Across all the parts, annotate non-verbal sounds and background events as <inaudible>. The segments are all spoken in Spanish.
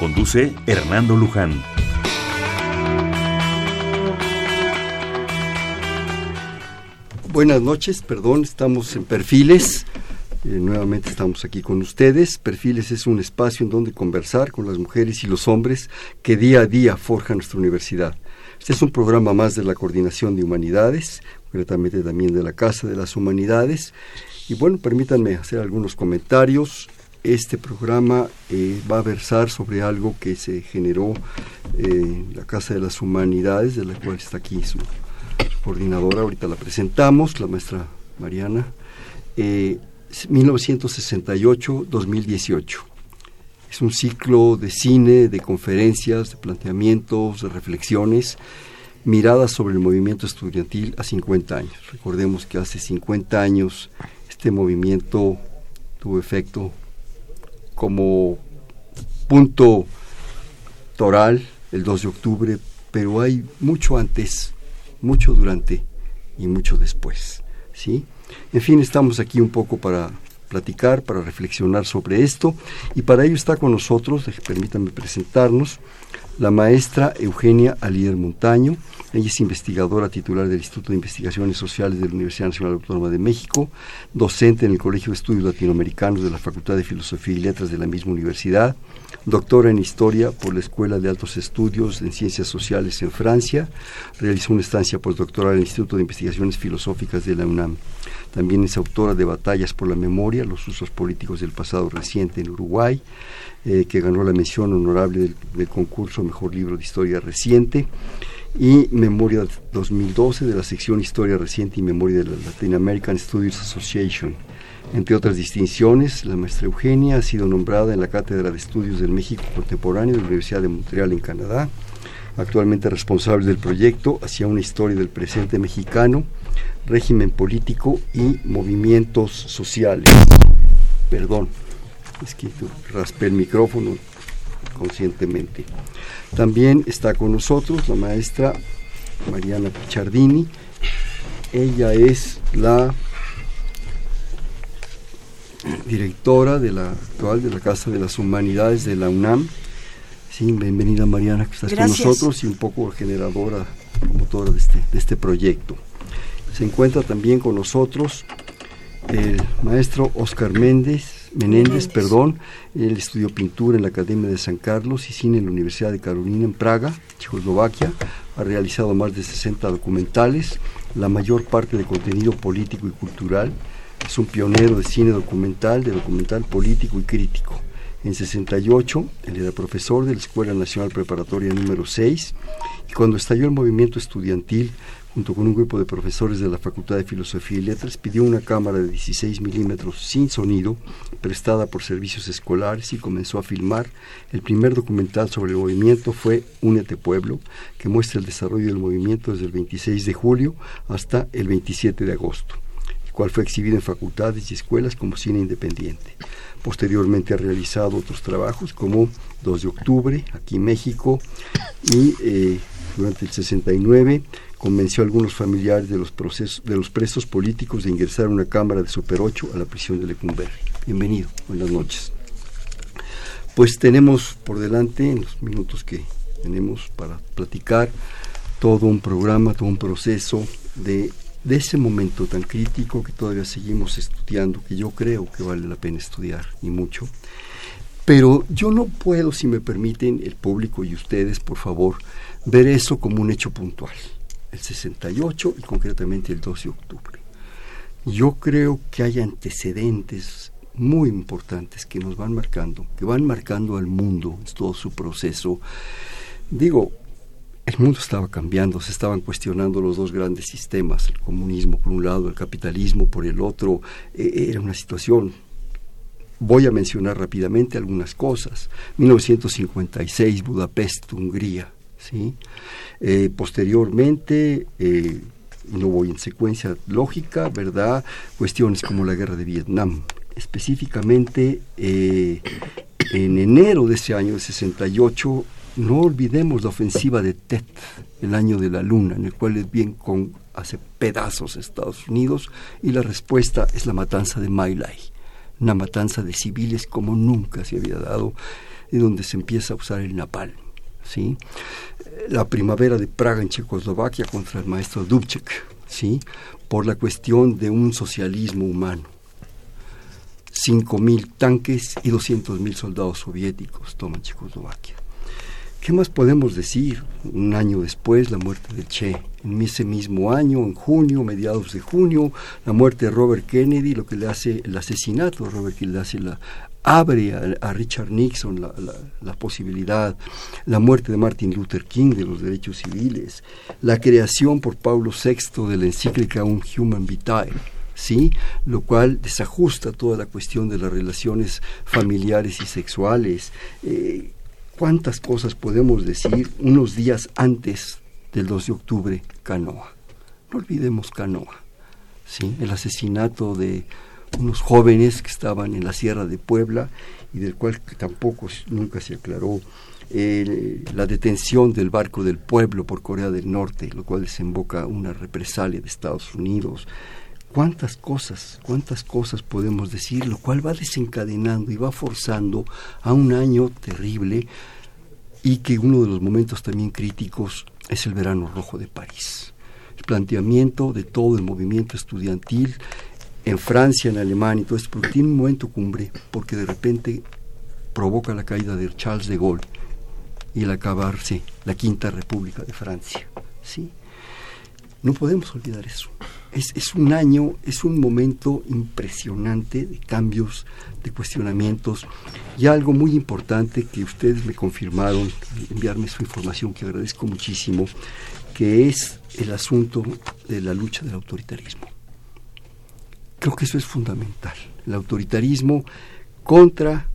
Conduce Hernando Luján. Buenas noches, perdón, estamos en Perfiles. Eh, nuevamente estamos aquí con ustedes. Perfiles es un espacio en donde conversar con las mujeres y los hombres que día a día forjan nuestra universidad. Este es un programa más de la Coordinación de Humanidades, concretamente también de la Casa de las Humanidades. Y bueno, permítanme hacer algunos comentarios. Este programa eh, va a versar sobre algo que se generó eh, en la Casa de las Humanidades, de la cual está aquí su coordinadora, ahorita la presentamos, la maestra Mariana, eh, 1968-2018. Es un ciclo de cine, de conferencias, de planteamientos, de reflexiones, miradas sobre el movimiento estudiantil a 50 años. Recordemos que hace 50 años este movimiento tuvo efecto como punto toral el 2 de octubre, pero hay mucho antes mucho durante y mucho después. ¿sí? En fin, estamos aquí un poco para platicar, para reflexionar sobre esto y para ello está con nosotros, permítanme presentarnos, la maestra Eugenia Alier Montaño. Ella es investigadora titular del Instituto de Investigaciones Sociales de la Universidad Nacional Autónoma de México, docente en el Colegio de Estudios Latinoamericanos de la Facultad de Filosofía y Letras de la misma universidad, doctora en Historia por la Escuela de Altos Estudios en Ciencias Sociales en Francia, realizó una estancia postdoctoral en el Instituto de Investigaciones Filosóficas de la UNAM. También es autora de Batallas por la Memoria, los usos políticos del pasado reciente en Uruguay, eh, que ganó la mención honorable del, del, concurso Mejor Libro de Historia Reciente, y Memoria 2012 de la sección Historia Reciente y Memoria de la Latin American Studies Association. Entre otras distinciones, la maestra Eugenia ha sido nombrada en la Cátedra de Estudios del México Contemporáneo de la Universidad de Montreal en Canadá, actualmente responsable del proyecto Hacia una historia del presente mexicano, régimen político y movimientos sociales. Perdón, es que raspé el micrófono conscientemente. También está con nosotros la maestra Mariana Pichardini. Ella es la directora de la actual de la Casa de las Humanidades de la UNAM. Sí, bienvenida Mariana, que estás Gracias. con nosotros y un poco generadora, promotora de este, de este proyecto. Se encuentra también con nosotros el maestro Oscar Méndez, Menéndez, perdón, él estudió pintura en la Academia de San Carlos y cine en la Universidad de Carolina en Praga, Checoslovaquia. Ha realizado más de 60 documentales, la mayor parte de contenido político y cultural. Es un pionero de cine documental, de documental político y crítico. En 68, él era profesor de la Escuela Nacional Preparatoria número 6 y cuando estalló el movimiento estudiantil, junto con un grupo de profesores de la Facultad de Filosofía y Letras, pidió una cámara de 16 milímetros sin sonido, prestada por servicios escolares, y comenzó a filmar. El primer documental sobre el movimiento fue Únete Pueblo, que muestra el desarrollo del movimiento desde el 26 de julio hasta el 27 de agosto, el cual fue exhibido en facultades y escuelas como cine independiente. Posteriormente ha realizado otros trabajos como 2 de octubre, aquí en México, y eh, durante el 69 convenció a algunos familiares de los, procesos, de los presos políticos de ingresar a una cámara de Super 8 a la prisión de Lecumberri. Bienvenido, buenas noches. Pues tenemos por delante, en los minutos que tenemos para platicar, todo un programa, todo un proceso de, de ese momento tan crítico que todavía seguimos estudiando, que yo creo que vale la pena estudiar, y mucho. Pero yo no puedo, si me permiten, el público y ustedes, por favor, ver eso como un hecho puntual el 68 y concretamente el 12 de octubre. Yo creo que hay antecedentes muy importantes que nos van marcando, que van marcando al mundo todo su proceso. Digo, el mundo estaba cambiando, se estaban cuestionando los dos grandes sistemas, el comunismo por un lado, el capitalismo por el otro. Eh, era una situación Voy a mencionar rápidamente algunas cosas. 1956, Budapest, Hungría. ¿sí? Eh, posteriormente, eh, no voy en secuencia lógica, ¿verdad? Cuestiones como la guerra de Vietnam. Específicamente, eh, en enero de ese año, de 68, no olvidemos la ofensiva de Tet, el año de la luna, en el cual el bien con hace pedazos Estados Unidos y la respuesta es la matanza de My Lai, una matanza de civiles como nunca se había dado, y donde se empieza a usar el napalm. ¿sí? La primavera de Praga en Checoslovaquia contra el maestro Dubček, ¿sí? por la cuestión de un socialismo humano. 5.000 tanques y 200.000 soldados soviéticos toman Checoslovaquia. ¿Qué más podemos decir? Un año después, la muerte de Che. En ese mismo año, en junio, mediados de junio, la muerte de Robert Kennedy, lo que le hace el asesinato Robert Kennedy, le hace la, abre a, Richard Nixon la, la, posibilidad, la muerte de Martin Luther King de los derechos civiles, la creación por Pablo VI de la encíclica Un Human Vitae, ¿sí? lo cual desajusta toda la cuestión de las relaciones familiares y sexuales. Eh, ¿Cuántas cosas podemos decir unos días antes del 2 de octubre? Canoa. No olvidemos Canoa. ¿sí? El asesinato de unos jóvenes que estaban en la Sierra de Puebla y del cual tampoco nunca se aclaró la detención del barco del pueblo por Corea del Norte, lo cual desemboca una represalia de Estados Unidos. ¿Cuántas cosas, cuántas cosas podemos decir, lo cual va desencadenando y va forzando a un año terrible y que uno de los momentos también críticos es el verano rojo de París. El planteamiento de todo el movimiento estudiantil en Francia, en Alemania y todo esto, pero tiene un momento cumbre porque de repente provoca la caída de Charles de Gaulle y el acabarse la Quinta República de Francia. ¿sí? No podemos olvidar eso. Es, es, un año, es un momento impresionante de cambios, de cuestionamientos y algo muy importante que ustedes me confirmaron, enviarme su información que agradezco muchísimo, que es el asunto de la lucha del autoritarismo. Creo que eso es fundamental. El autoritarismo contra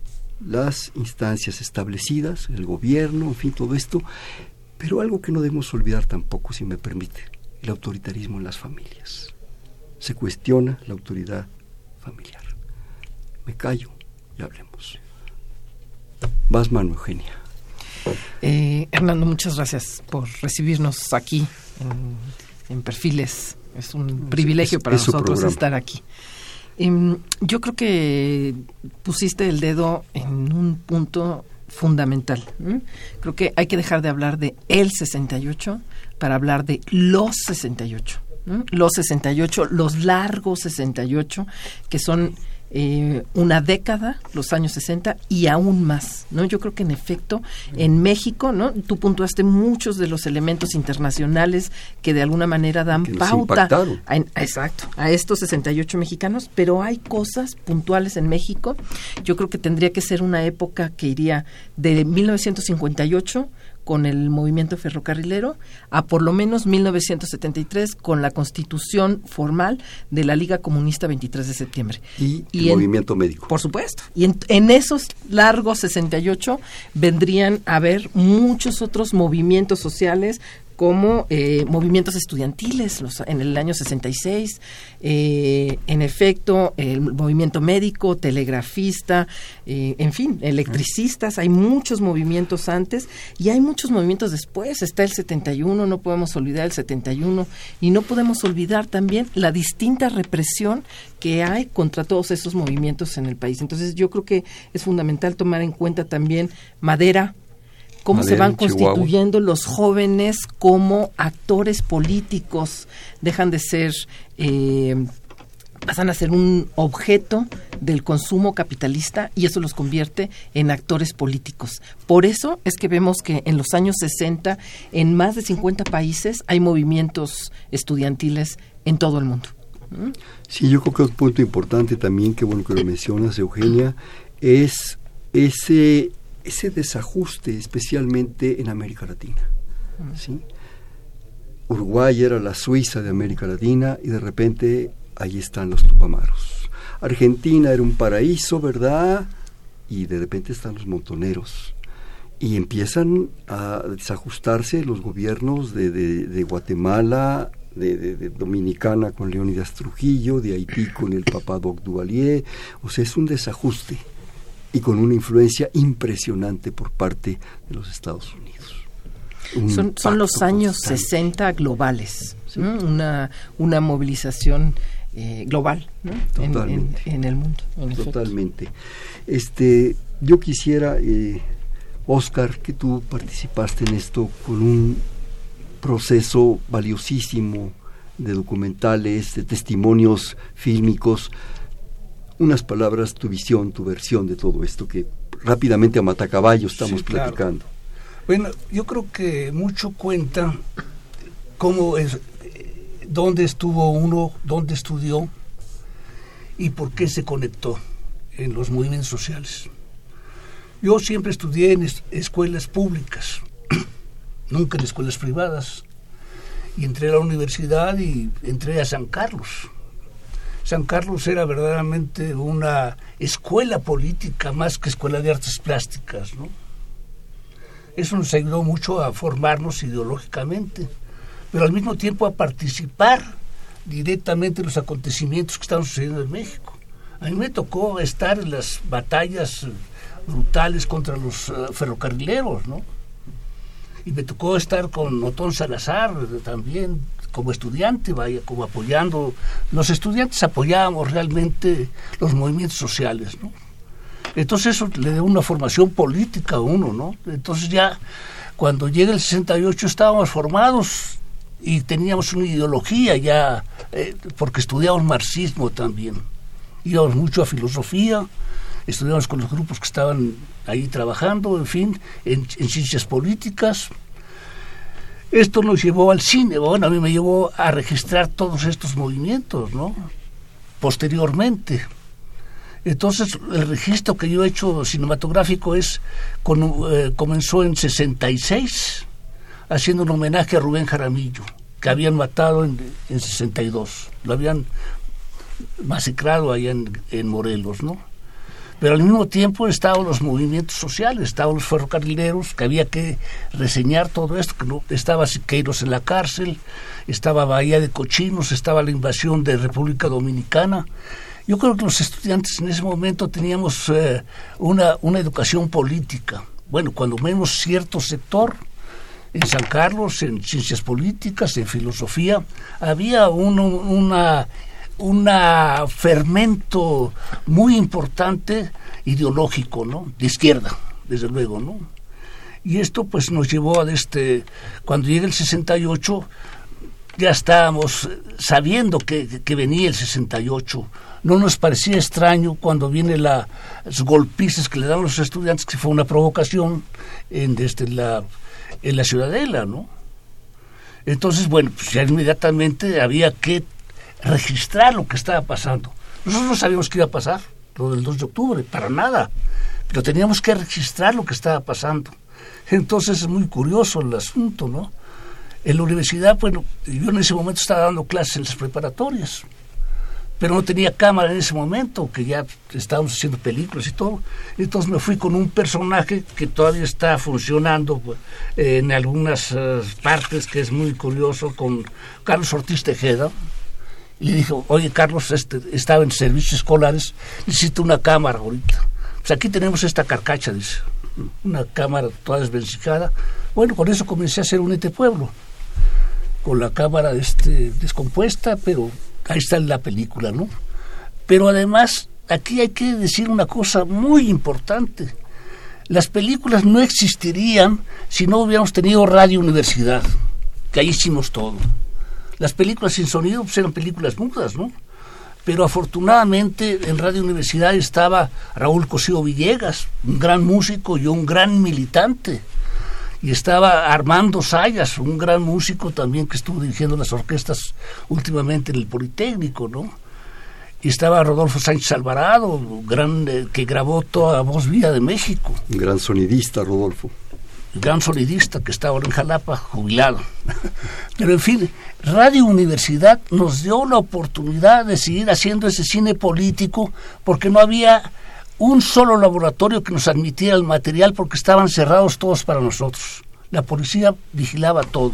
las instancias establecidas, el gobierno, en fin, todo esto, pero algo que no debemos olvidar tampoco, si me permite, el autoritarismo en las familias. Se cuestiona la autoridad familiar. Me callo y hablemos. Vas, mano, Eugenia. Eh, Hernando, muchas gracias por recibirnos aquí en Perfiles es un privilegio para nosotros estar aquí. Em, yo creo que pusiste el dedo en un punto fundamental. Creo que hay que dejar de hablar de el 68 para hablar de los 68. Los 68, los largos 68, que son eh, una década, los años 60 y aún más, ¿no? Yo creo que en efecto en México, ¿no? Tú puntuaste muchos de los elementos internacionales que de alguna manera dan pauta a, exacto, a estos 68 mexicanos, pero hay cosas puntuales en México. Yo creo que tendría que ser una época que iría de 1958 con el movimiento ferrocarrilero a por lo menos 1973 con la constitución formal de la Liga Comunista 23 de septiembre. Y, el movimiento médico. Por supuesto. Y en, en, esos largos 68 vendrían a haber muchos otros movimientos sociales como eh, movimientos estudiantiles en el año 66, eh, en efecto, el movimiento médico, telegrafista, eh, en fin, electricistas, hay muchos movimientos antes y hay muchos movimientos después, está el 71, no podemos olvidar el 71 y no podemos olvidar también la distinta represión que hay contra todos esos movimientos en el país. Entonces yo creo que es fundamental tomar en cuenta también Madera, cómo se van constituyendo los jóvenes como actores políticos, dejan de ser, eh, pasan a ser un objeto del consumo capitalista y eso los convierte en actores políticos. Por eso es que vemos que en los años 60 en más de 50 países hay movimientos estudiantiles en todo el mundo. ¿Mm? Sí, yo creo que un punto importante también, que bueno que lo mencionas, Eugenia, es ese ese desajuste, especialmente en América Latina. ¿sí? Uruguay era la Suiza de América Latina y de repente ahí están los Tupamaros. Argentina era un paraíso, ¿verdad? Y de repente están los montoneros. Y empiezan a desajustarse los gobiernos de, de, Guatemala, de, Dominicana con Leonidas Trujillo, de Haití con el Papa Doc Duvalier. O sea, es un desajuste y con una influencia impresionante por parte de los Estados Unidos. Son, son, los años 60 globales, una, una movilización eh, global en, el mundo. Totalmente. Este, yo quisiera, eh, Oscar, que tú participaste en esto con un proceso valiosísimo de documentales, de testimonios fílmicos, unas palabras, tu visión, tu versión de todo esto que rápidamente a matacaballo estamos platicando. Bueno, yo creo que mucho cuenta cómo es, dónde estuvo uno, dónde estudió y por qué se conectó en los movimientos sociales. Yo siempre estudié en escuelas públicas, <clears throat> nunca en escuelas privadas, y entré a la universidad y entré a San Carlos San Carlos era verdaderamente una escuela política más que escuela de artes plásticas, ¿no? Eso nos ayudó mucho a formarnos ideológicamente, pero al mismo tiempo a participar directamente en los acontecimientos que estaban sucediendo en México. A mí me tocó estar en las batallas brutales contra los eh, ferrocarrileros, ¿no? Y me tocó estar con Otón Salazar también, como estudiante, vaya, como apoyando, los estudiantes apoyábamos realmente los movimientos sociales, ¿no? Entonces eso le da una formación política a uno, ¿no? Entonces ya cuando llega el 68 estábamos formados y teníamos una ideología ya, eh, porque estudiamos marxismo también, íbamos mucho a filosofía, estudiamos con los grupos que estaban ahí trabajando, en fin, en ciencias políticas, esto nos llevó al cine, bueno, a mí me llevó a registrar todos estos movimientos, ¿no? Posteriormente. Entonces, el registro que yo he hecho cinematográfico es eh, comenzó en 66, haciendo un homenaje a Rubén Jaramillo, que habían matado en, 62. Lo habían masacrado allá en, en Morelos, ¿no? Pero al mismo tiempo estaban los movimientos sociales, estaban los ferrocarrileros, que había que reseñar todo esto, que no, estaba Siqueiros en la cárcel, estaba Bahía de Cochinos, estaba la invasión de República Dominicana. Yo creo que los estudiantes en ese momento teníamos eh, una, una educación política. Bueno, cuando menos cierto sector, en San Carlos, en ciencias políticas, en filosofía, había una un fermento muy importante ideológico, ¿no? De izquierda, desde luego, ¿no? Y esto pues nos llevó a este, cuando llega el 68, ya estábamos sabiendo que, venía el 68. No nos parecía extraño cuando viene la, los golpizas que le dan los estudiantes, que fue una provocación en, desde la, en la ciudadela, ¿no? Entonces, bueno, pues ya inmediatamente había que registrar lo que estaba pasando. Nosotros no sabíamos qué iba a pasar, lo del 2 de octubre, para nada, pero teníamos que registrar lo que estaba pasando. Entonces es muy curioso el asunto, ¿no? En la universidad, bueno, yo en ese momento estaba dando clases en las preparatorias, pero no tenía cámara en ese momento, que ya estábamos haciendo películas y todo. Entonces me fui con un personaje que todavía está funcionando pues, en algunas eh, partes, que es muy curioso, con Carlos Ortiz Tejeda, y le dijo, oye Carlos, este, estaba en servicios escolares, necesito una cámara ahorita. Pues aquí tenemos esta carcacha, dice, una cámara toda desvencijada. Bueno, con eso comencé a hacer un ET Pueblo, con la cámara este, descompuesta, pero ahí está en la película, ¿no? Pero además, aquí hay que decir una cosa muy importante. Las películas no existirían si no hubiéramos tenido Radio Universidad, que ahí hicimos todo. Las películas sin sonido pues, eran películas mudas, ¿no? Pero afortunadamente en Radio Universidad estaba Raúl Cosío Villegas, un gran músico y un gran militante. Y estaba Armando Sayas, un gran músico también que estuvo dirigiendo las orquestas últimamente en el Politécnico, ¿no? Y estaba Rodolfo Sánchez Alvarado, gran, eh, que grabó toda Voz Vía de México. Un gran sonidista, Rodolfo. Gran sonidista que está ahora en Jalapa, jubilado. Pero en fin, Radio Universidad nos dio la oportunidad de seguir haciendo ese cine político porque no había un solo laboratorio que nos admitiera el material porque estaban cerrados todos para nosotros. La policía vigilaba todo.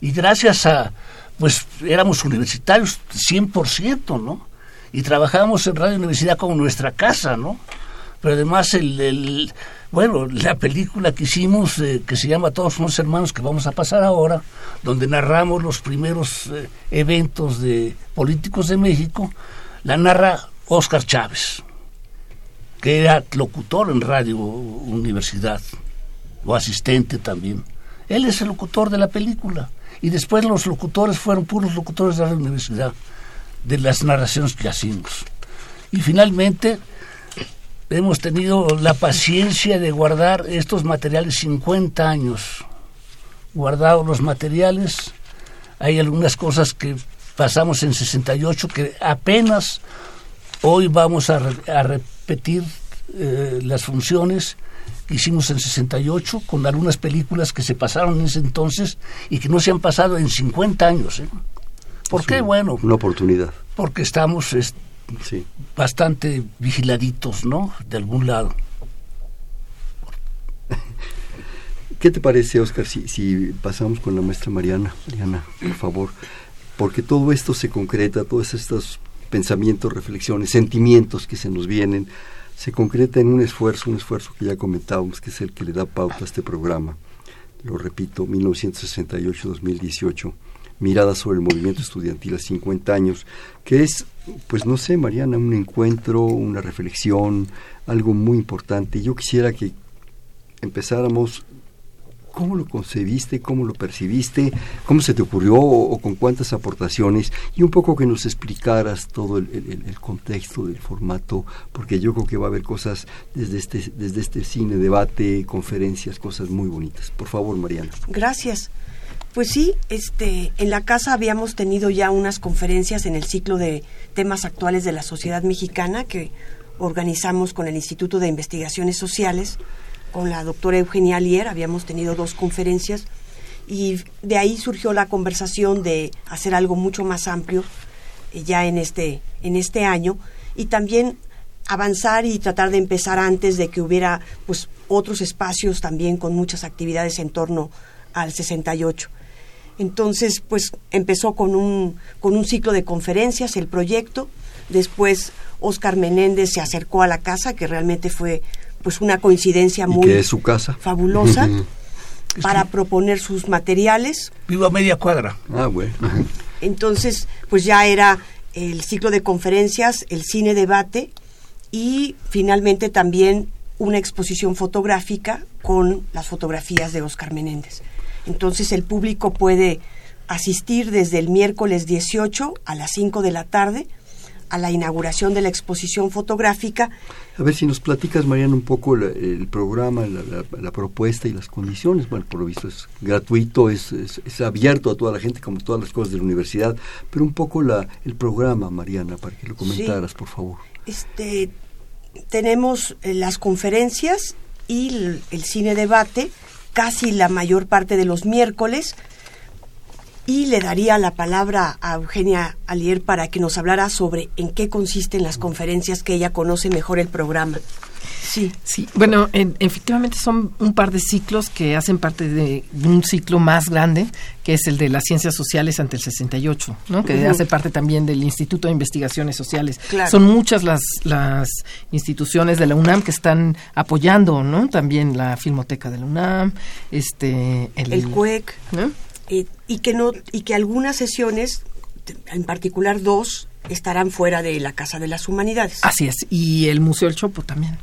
Y gracias a, pues éramos universitarios 100%, ¿no? Y trabajábamos en Radio Universidad como nuestra casa, ¿no? Pero además el bueno, la película que hicimos, eh, que se llama Todos somos hermanos, que vamos a pasar ahora, donde narramos los primeros eh, eventos de políticos de México, la narra Oscar Chávez, que era locutor en Radio Universidad, o asistente también. Él es el locutor de la película. Y después los locutores fueron puros locutores de la Universidad, de las narraciones que hacemos. Y finalmente hemos tenido la paciencia de guardar estos materiales 50 años, guardados los materiales. Hay algunas cosas que pasamos en 68 que apenas hoy vamos a, repetir eh, las funciones que hicimos en 68 con algunas películas que se pasaron en ese entonces y que no se han pasado en 50 años. ¿eh? ¿Por qué? Bueno. Una oportunidad. Porque estamos sí. bastante vigiladitos, ¿no? De algún lado. ¿Qué te parece, Oscar, si, si pasamos con la maestra Mariana? Mariana, por favor. Porque todo esto se concreta, todos estos pensamientos, reflexiones, sentimientos que se nos vienen, se concreta en un esfuerzo, un esfuerzo que ya comentábamos, que es el que le da pauta a este programa. Lo repito, 1968-2018 mirada sobre el movimiento estudiantil a 50 años, que es, pues no sé, Mariana, un encuentro, una reflexión, algo muy importante. Yo quisiera que empezáramos cómo lo concebiste, cómo lo percibiste, cómo se te ocurrió o, con cuántas aportaciones y un poco que nos explicaras todo el, contexto del formato, porque yo creo que va a haber cosas desde este, desde este cine, debate, conferencias, cosas muy bonitas. Por favor, Mariana. Gracias. Pues sí, este, en la casa habíamos tenido ya unas conferencias en el ciclo de temas actuales de la sociedad mexicana que organizamos con el Instituto de Investigaciones Sociales, con la doctora Eugenia Alier, habíamos tenido dos conferencias y de ahí surgió la conversación de hacer algo mucho más amplio eh, ya en este, en este año y también avanzar y tratar de empezar antes de que hubiera pues otros espacios también con muchas actividades en torno al 68. Entonces, pues empezó con un, con un ciclo de conferencias el proyecto. Después Oscar Menéndez se acercó a la casa, que realmente fue pues una coincidencia muy es su casa? fabulosa para proponer sus materiales. Vivo a media cuadra. Ah, bueno. Entonces, pues ya era el ciclo de conferencias, el cine debate y finalmente también una exposición fotográfica con las fotografías de Oscar Menéndez. Entonces el público puede asistir desde el miércoles 18 a las 5 de la tarde a la inauguración de la exposición fotográfica. A ver si nos platicas, Mariana, un poco el programa, la, propuesta y las condiciones. Bueno, por lo visto es gratuito, es, es, abierto a toda la gente, como todas las cosas de la universidad, pero un poco la, el programa, Mariana, para que lo comentaras, por favor. Este, tenemos eh, las conferencias y el cine debate casi la mayor parte de los miércoles y le daría la palabra a Eugenia Alier para que nos hablara sobre en qué consisten las conferencias que ella conoce mejor el programa. Sí. Sí, bueno, efectivamente son un par de ciclos que hacen parte de un ciclo más grande, que es el de las ciencias sociales ante el 68, ¿no? que hace parte también del Instituto de Investigaciones Sociales. Son muchas las, las instituciones de la UNAM que están apoyando, ¿no? También la Filmoteca de la UNAM, este, el, el CUEC, eh, y que no y que algunas sesiones, en particular dos, estarán fuera de la Casa de las Humanidades. Así es, y el Museo del Chopo también.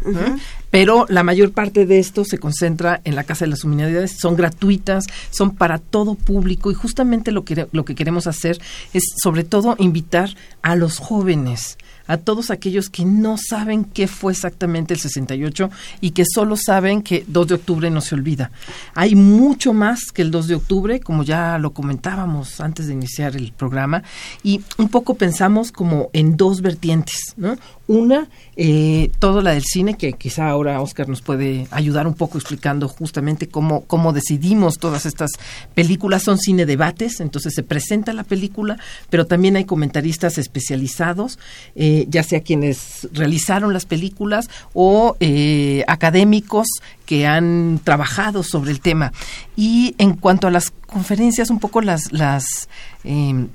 Pero la mayor parte de esto se concentra en la Casa de las Humanidades, son gratuitas, son para todo público y justamente lo que, lo que queremos hacer es sobre todo invitar a los jóvenes a todos aquellos que no saben qué fue exactamente el 68 y que solo saben que 2 de octubre no se olvida. Hay mucho más que el 2 de octubre, como ya lo comentábamos antes de iniciar el programa, y un poco pensamos como en dos vertientes, ¿no? Una, eh, todo la del cine, que quizá ahora Oscar nos puede ayudar un poco explicando justamente cómo, cómo decidimos todas estas películas. Son cine debates, entonces se presenta la película, pero también hay comentaristas especializados, eh, ya sea quienes realizaron las películas o eh, académicos que han trabajado sobre el tema. Y en cuanto a las conferencias, un poco las, las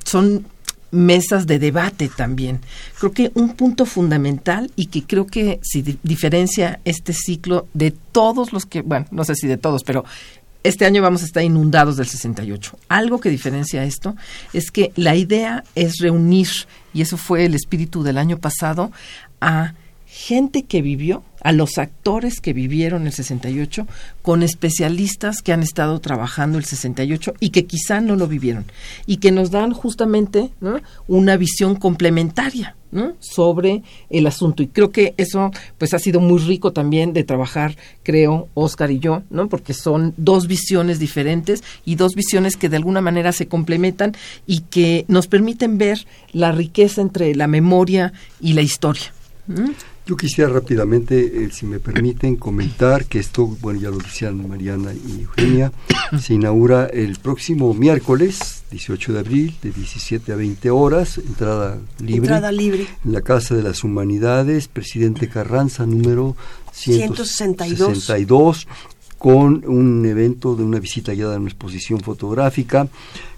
son mesas de debate también. Creo que un punto fundamental y que creo que si diferencia este ciclo de todos los que, bueno, no sé si de todos, pero este año vamos a estar inundados del 68. Algo que diferencia esto es que la idea es reunir, y eso fue el espíritu del año pasado, a gente que vivió, a los actores que vivieron el 68, con especialistas que han estado trabajando el 68 y que quizá no lo vivieron, y que nos dan justamente una visión complementaria sobre el asunto. Y creo que eso pues ha sido muy rico también de trabajar, creo, Oscar y yo, ¿no? porque son dos visiones diferentes y dos visiones que de alguna manera se complementan y que nos permiten ver la riqueza entre la memoria y la historia. Yo quisiera rápidamente, eh, si me permiten, comentar que esto, bueno, ya lo decían Mariana y Eugenia, <coughs> se inaugura el próximo miércoles, 18 de abril, de 17 a 20 horas, entrada libre. Entrada libre. En la Casa de las Humanidades, Presidente Carranza, número 162. con un evento de una visita guiada a una exposición fotográfica,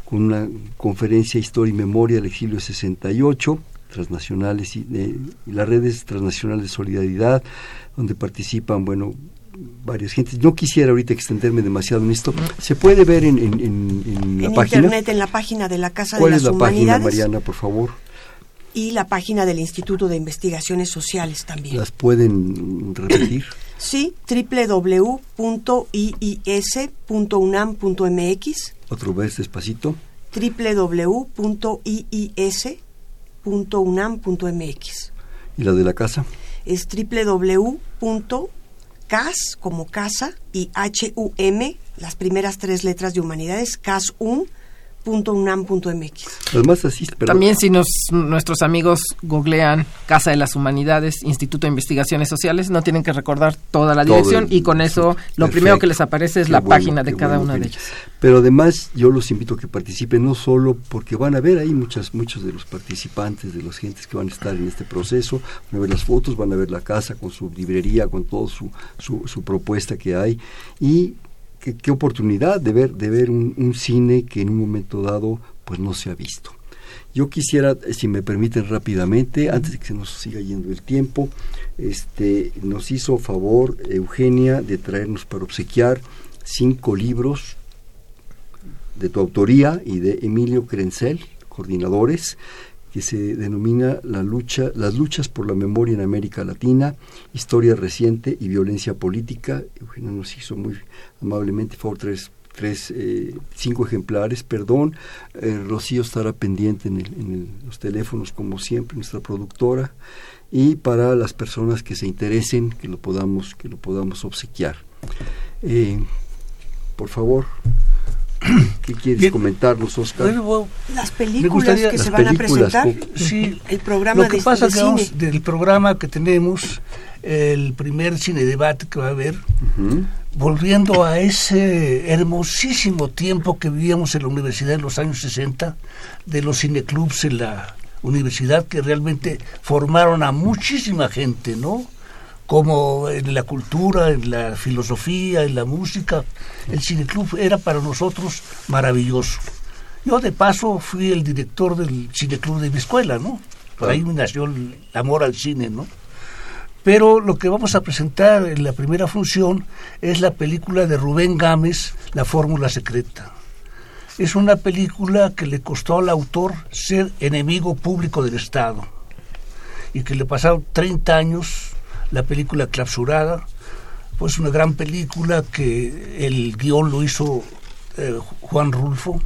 con una conferencia Historia y Memoria del Exilio 68, transnacionales y, las redes transnacionales de solidaridad, donde participan, bueno, varias gentes. No quisiera ahorita extenderme demasiado en esto. Se puede ver en, en, en, la página. internet, en la página de la Casa de las es la Humanidades. página, Mariana, por favor? Y la página del Instituto de Investigaciones Sociales también. ¿Las pueden repetir? <clears throat> Sí, www.iis.unam.mx. Otra vez despacito. www.iis.unam.mx .unam.mx ¿Y la de la casa? Es www.cas como casa y H-U-M, las primeras tres letras de humanidades, casum Además, así, También si nos, nuestros amigos googlean Casa de las Humanidades, Instituto de Investigaciones Sociales, no tienen que recordar toda la dirección y con eso lo primero que les aparece es la página de cada una de ellas. Pero además yo los invito a que participen no solo porque van a ver ahí muchas, muchos de los participantes, de las gentes que van a estar en este proceso, van a ver las fotos, van a ver la casa con su librería, con toda su, su, su propuesta que hay. Y qué, oportunidad de ver, de ver un, cine que en un momento dado pues no se ha visto. Yo quisiera, si me permiten rápidamente, antes de que se nos siga yendo el tiempo, este, nos hizo favor Eugenia de traernos para obsequiar cinco libros de tu autoría y de Emilio Crenzel, coordinadores, que se denomina la lucha, las luchas por la memoria en América Latina, historia reciente y violencia política. Eugenia nos hizo muy amablemente favor tres, tres eh, cinco ejemplares, perdón. Eh, Rocío estará pendiente en, los teléfonos como siempre, nuestra productora, y para las personas que se interesen que lo podamos, que lo podamos obsequiar. Eh, por favor. <clears throat> ¿Qué quieres comentarnos, Oscar? las películas que se van a presentar. Sí, <laughs> el programa lo que pasa que del programa que tenemos, el primer cine debate que va a haber, volviendo a ese hermosísimo tiempo que vivíamos en la universidad en los años 60, de los cineclubs en la universidad que realmente formaron a muchísima gente, ¿no? Como en la cultura, en la filosofía, en la música. El cineclub era para nosotros maravilloso. Yo de paso fui el director del cineclub de mi escuela, ¿no? Por ahí me nació el amor al cine, ¿no? Pero lo que vamos a presentar en la primera función es la película de Rubén Gámez, La Fórmula Secreta. Es una película que le costó al autor ser enemigo público del Estado y que le pasaron 30 años la película Clausurada, pues una gran película que el guion lo hizo eh, Juan Rulfo.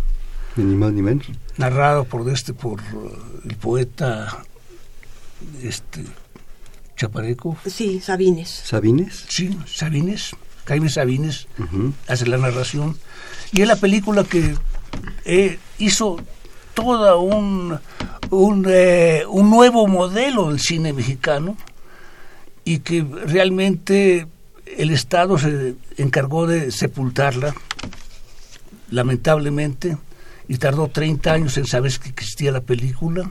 Ni más ni menos. Narrado por este, por eh, el poeta este Chapareco. Sí, Sabines. ¿Sabines? Sí, Sabines. Jaime Sabines hace la narración. Y es la película que eh, hizo toda un, un, eh, un nuevo modelo del cine mexicano y que realmente el Estado se encargó de sepultarla, lamentablemente, y tardó 30 años en saber que existía la película.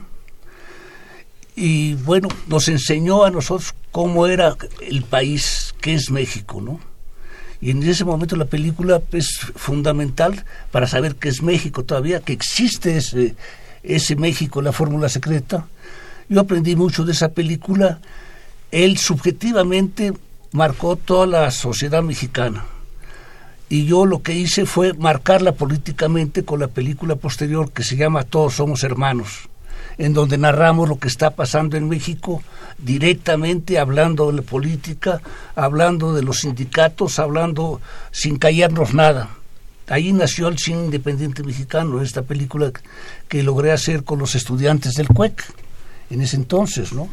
Y bueno, nos enseñó a nosotros cómo era el país, que es México, ¿no? Y en ese momento la película es fundamental para saber que es México todavía, que existe ese, ese México, la fórmula secreta. Yo aprendí mucho de esa película. Él subjetivamente marcó toda la sociedad mexicana. Y yo lo que hice fue marcarla políticamente con la película posterior que se llama Todos somos hermanos, en donde narramos lo que está pasando en México directamente, hablando de la política, hablando de los sindicatos, hablando sin callarnos nada. Ahí nació el cine independiente mexicano, esta película que logré hacer con los estudiantes del CUEC en ese entonces, ¿no?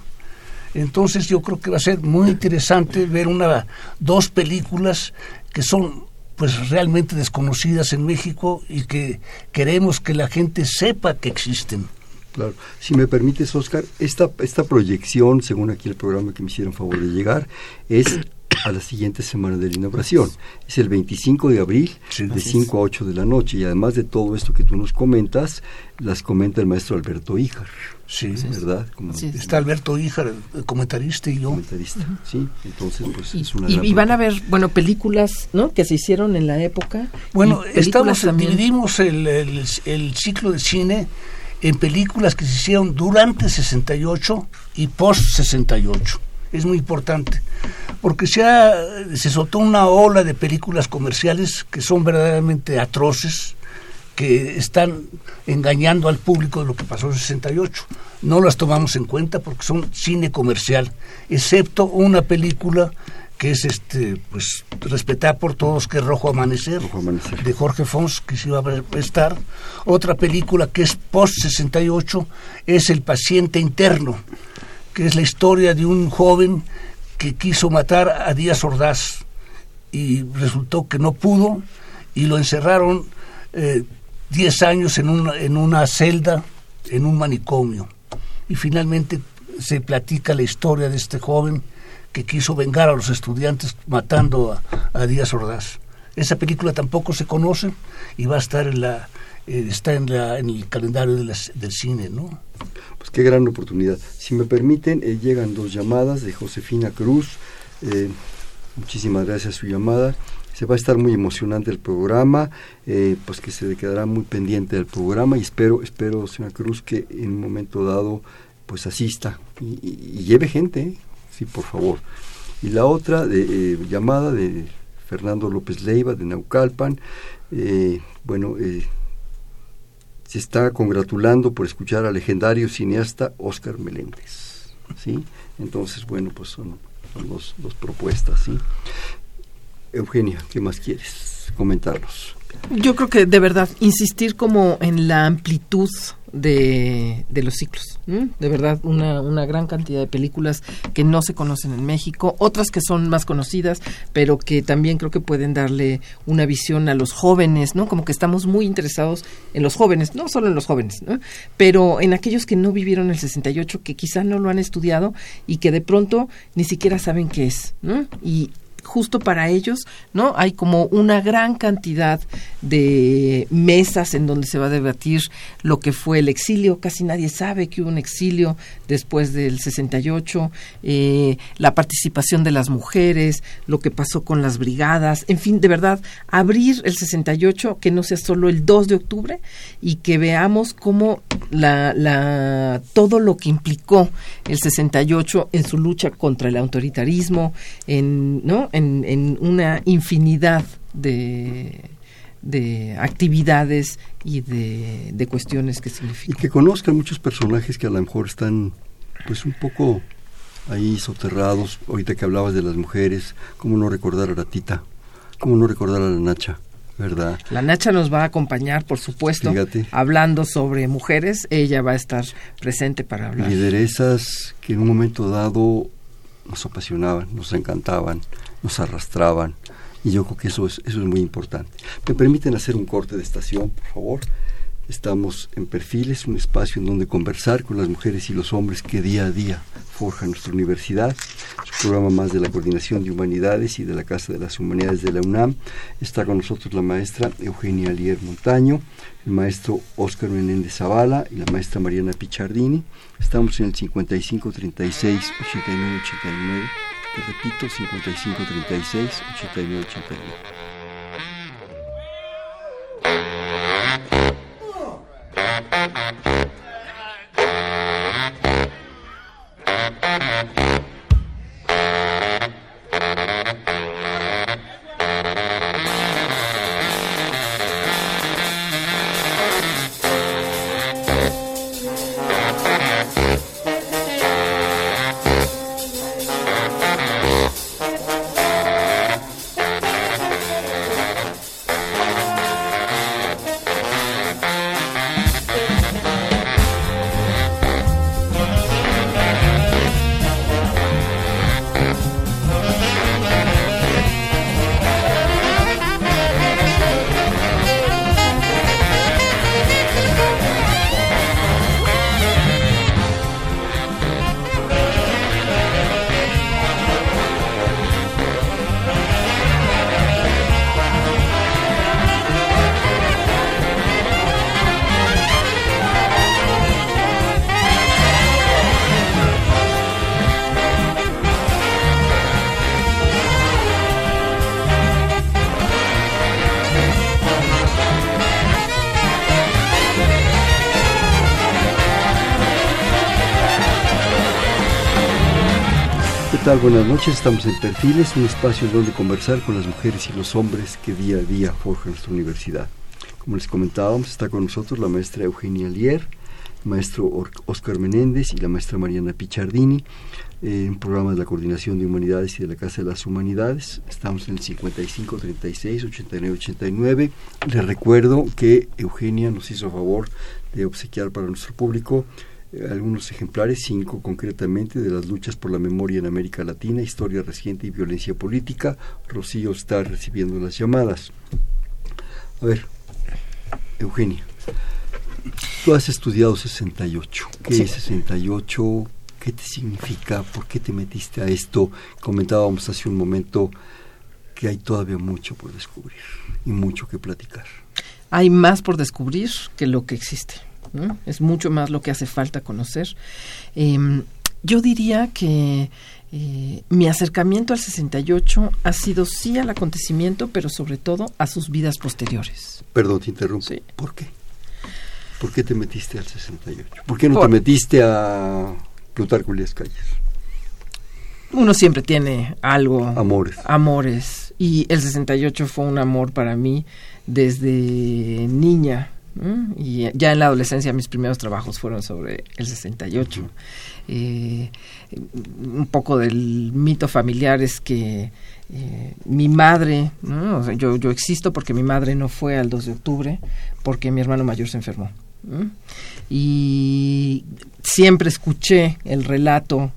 Entonces yo creo que va a ser muy interesante ver una dos películas que son pues realmente desconocidas en México y que queremos que la gente sepa que existen. Claro. Si me permites, Oscar, esta, esta proyección, según aquí el programa que me hicieron favor de llegar, es a la siguiente semana de la inauguración. Es el 25 de abril, de 5 a 8 de la noche. Y además de todo esto que tú nos comentas, las comenta el maestro Alberto Híjar. Sí, ¿verdad? Está Alberto Híjar, el comentarista y yo. Comentarista, sí. Entonces, pues y, es una. Y, van a ver, bueno, películas, ¿no? Que se hicieron en la época. Bueno, estamos, dividimos el, el, el ciclo de cine en películas que se hicieron durante 68 y post 68 es muy importante, porque se, ha, se soltó una ola de películas comerciales que son verdaderamente atroces, que están engañando al público de lo que pasó en 68. No las tomamos en cuenta porque son cine comercial, excepto una película que es este pues respetada por todos que es Rojo Amanecer, de Jorge Fons que se iba a estar otra película que es post 68 es El paciente interno que es la historia de un joven que quiso matar a Díaz Ordaz y resultó que no pudo y lo encerraron 10 eh, años en una, en una celda, en un manicomio. Y finalmente se platica la historia de este joven que quiso vengar a los estudiantes matando a, Díaz Ordaz. Esa película tampoco se conoce y va a estar en la, eh, está en, la, en el calendario de del cine, ¿no? Pues qué gran oportunidad. Si me permiten, eh, llegan dos llamadas de Josefina Cruz. Eh, muchísimas gracias a su llamada. Se va a estar muy emocionante el programa, eh, pues que se quedará muy pendiente del programa y espero, espero, señora Cruz, que en un momento dado pues asista y, lleve gente, sí, por favor. Y la otra de, llamada de Fernando López Leiva de Naucalpan, bueno, se está congratulando por escuchar al legendario cineasta Oscar Meléndez. ¿sí? Entonces, bueno, pues son, son dos, dos propuestas. ¿sí? Eugenia, ¿qué más quieres comentarnos? Yo creo que de verdad insistir como en la amplitud de, de los ciclos. De verdad, una, una gran cantidad de películas que no se conocen en México, otras que son más conocidas, pero que también creo que pueden darle una visión a los jóvenes, ¿no? Como que estamos muy interesados en los jóvenes, no solo en los jóvenes, ¿no? pero en aquellos que no vivieron el 68, que quizá no lo han estudiado y que de pronto ni siquiera saben qué es, ¿no? Y justo para ellos, ¿no? Hay como una gran cantidad de mesas en donde se va a debatir lo que fue el exilio. Casi nadie sabe que hubo un exilio después del 68, eh, la participación de las mujeres, lo que pasó con las brigadas, en fin, de verdad, abrir el 68, que no sea solo el 2 de octubre y que veamos cómo la, la, todo lo que implicó el 68 en su lucha contra el autoritarismo, en, ¿no? En, en una infinidad de, de actividades y de, de, cuestiones que significan. Y que conozcan muchos personajes que a lo mejor están pues un poco ahí soterrados. Ahorita que hablabas de las mujeres, ¿cómo no recordar a la Tita? ¿Cómo no recordar a la Nacha? ¿verdad? La Nacha nos va a acompañar, por supuesto, hablando sobre mujeres. Ella va a estar presente para hablar. Lideresas que en un momento dado nos apasionaban, nos encantaban, nos arrastraban. Y yo creo que eso es, eso es muy importante. ¿Me permiten hacer un corte de estación, por favor? Estamos en Perfiles, un espacio en donde conversar con las mujeres y los hombres que día a día forjan nuestra universidad. Es un programa más de la Coordinación de Humanidades y de la Casa de las Humanidades de la UNAM. Está con nosotros la maestra Eugenia Alier Montaño, el maestro Óscar Menéndez Zavala y la maestra Mariana Pichardini. Estamos en el 55 36 89 89. Te repito, 55 36 Buenas noches, estamos en Perfiles, un espacio en donde conversar con las mujeres y los hombres que día a día forjan nuestra universidad. Como les comentábamos, está con nosotros la maestra Eugenia Lier, el maestro Oscar Menéndez y la maestra Mariana Pichardini, en un programa de la Coordinación de Humanidades y de la Casa de las Humanidades. Estamos en el 55 36 89 89. Les recuerdo que Eugenia nos hizo favor de obsequiar para nuestro público eh, algunos ejemplares, cinco concretamente, de las luchas por la memoria en América Latina, historia reciente y violencia política. Rocío está recibiendo las llamadas. A ver, Eugenia, tú has estudiado 68. ¿Qué es 68? ¿Qué te significa? ¿Por qué te metiste a esto? Comentábamos hace un momento que hay todavía mucho por descubrir y mucho que platicar. Hay más por descubrir que lo que existe. Es mucho más lo que hace falta conocer. Em, yo diría que eh, mi acercamiento al 68 ha sido sí al acontecimiento, pero sobre todo a sus vidas posteriores. Perdón, te interrumpo. ¿Por qué? ¿Por qué te metiste al 68? ¿Por qué no te metiste a Plutarco Elías Calles? Uno siempre tiene algo. Amores. Amores. Y el 68 fue un amor para mí desde niña. Y ya en la adolescencia mis primeros trabajos fueron sobre el 68. Eh, un poco del mito familiar es que eh, mi madre, yo, yo existo porque mi madre no fue al 2 de octubre porque mi hermano mayor se enfermó. Y siempre escuché el relato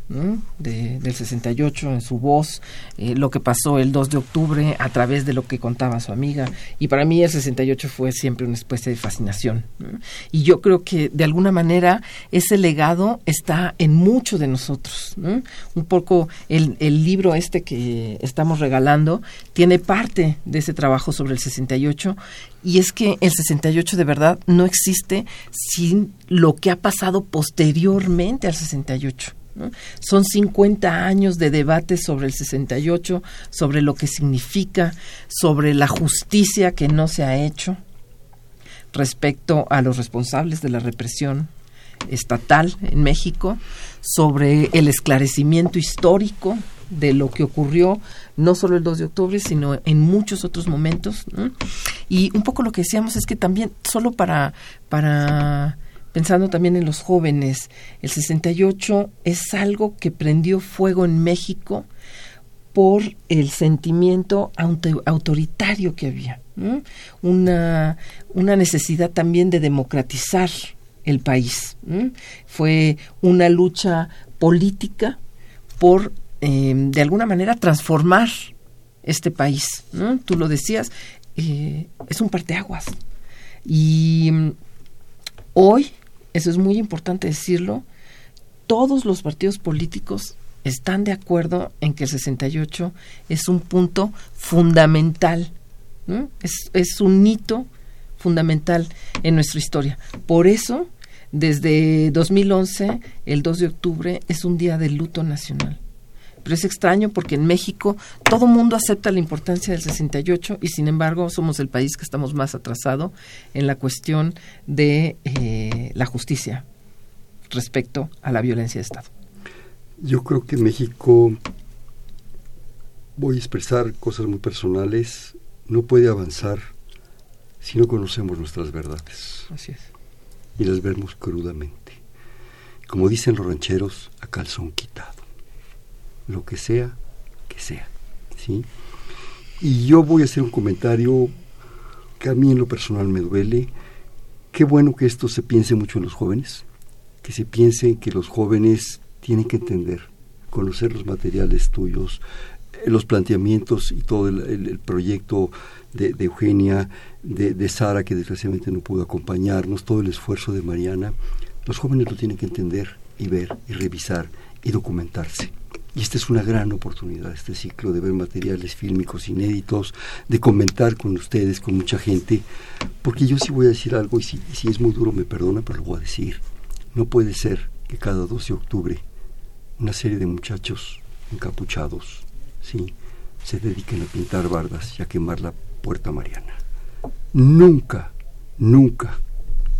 de, del 68 en su voz, eh, lo que pasó el 2 de octubre a través de lo que contaba su amiga. Y para mí el 68 fue siempre una especie de fascinación. Y yo creo que de alguna manera ese legado está en muchos de nosotros. Un poco el, el libro este que estamos regalando tiene parte de ese trabajo sobre el 68 y es que el 68 de verdad no existe sin lo que ha pasado posteriormente al 68. Son 50 años de debate sobre el 68, sobre lo que significa, sobre la justicia que no se ha hecho respecto a los responsables de la represión estatal en México, sobre el esclarecimiento histórico de lo que ocurrió no solo el 2 de octubre, sino en muchos otros momentos. Y un poco lo que decíamos es que también, solo para, para pensando también en los jóvenes, el 68 es algo que prendió fuego en México por el sentimiento autoritario que había, una, una necesidad también de democratizar el país. Fue una lucha política por Em, de alguna manera transformar este país. ¿no? Tú lo decías, eh, es un parteaguas. Y mm, Hoy, eso es muy importante decirlo, todos los partidos políticos están de acuerdo en que el 68 es un punto fundamental, es, es un hito fundamental en nuestra historia. Por eso, desde 2011, el 2 de octubre es un día de luto nacional. Pero es extraño porque en México todo mundo acepta la importancia del 68 y sin embargo somos el país que estamos más atrasado en la cuestión de eh, la justicia respecto a la violencia de Estado. Yo creo que México, voy a expresar cosas muy personales, no puede avanzar si no conocemos nuestras verdades. Así es. Y las vemos crudamente. Como dicen los rancheros, a calzón quitado. Lo que sea, que sea. ¿sí? Y yo voy a hacer un comentario que a mí en lo personal me duele. Qué bueno que esto se piense mucho en los jóvenes, que se piense que los jóvenes tienen que entender, conocer los materiales tuyos, eh, los planteamientos y todo el, proyecto de, Eugenia, de, de, Sara, que desgraciadamente no pudo acompañarnos, todo el esfuerzo de Mariana, los jóvenes lo tienen que entender y ver y revisar y documentarse. Y esta es una gran oportunidad, este ciclo, de ver materiales fílmicos inéditos, de comentar con ustedes, con mucha gente, porque yo sí voy a decir algo, y si, es muy duro me perdona, pero lo voy a decir. No puede ser que cada 12 de octubre una serie de muchachos encapuchados, sí, se dediquen a pintar bardas y a quemar la puerta mariana. Nunca, nunca,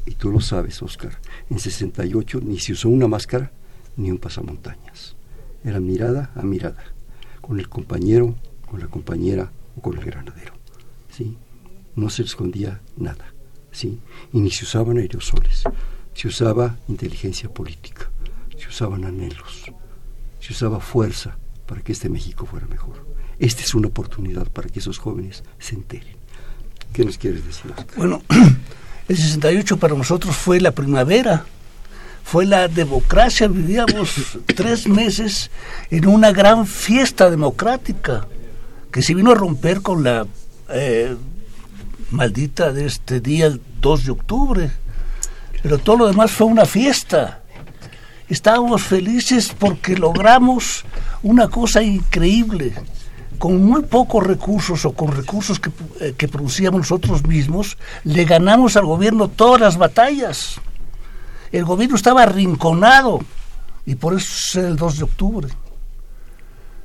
y tú lo sabes, Oscar, en 68 ni se usó una máscara ni un pasamontañas. Era mirada a mirada, con el compañero, con la compañera o con el granadero. ¿sí? No se escondía nada, ¿sí? y ni se usaban aerosoles. Se usaba inteligencia política, se usaban anhelos, se usaba fuerza para que este México fuera mejor. Esta es una oportunidad para que esos jóvenes se enteren. ¿Qué nos quieres decir, Bueno, <clears throat> el 68 para nosotros fue la primavera, fue la democracia. Vivíamos <coughs> tres meses en una gran fiesta democrática que se vino a romper con la eh, maldita de este día 2 de octubre. Pero todo lo demás fue una fiesta estábamos felices porque logramos una cosa increíble. Con muy pocos recursos o con recursos que, eh, que producíamos nosotros mismos, le ganamos al gobierno todas las batallas. El gobierno estaba arrinconado y por eso es el 2 de octubre.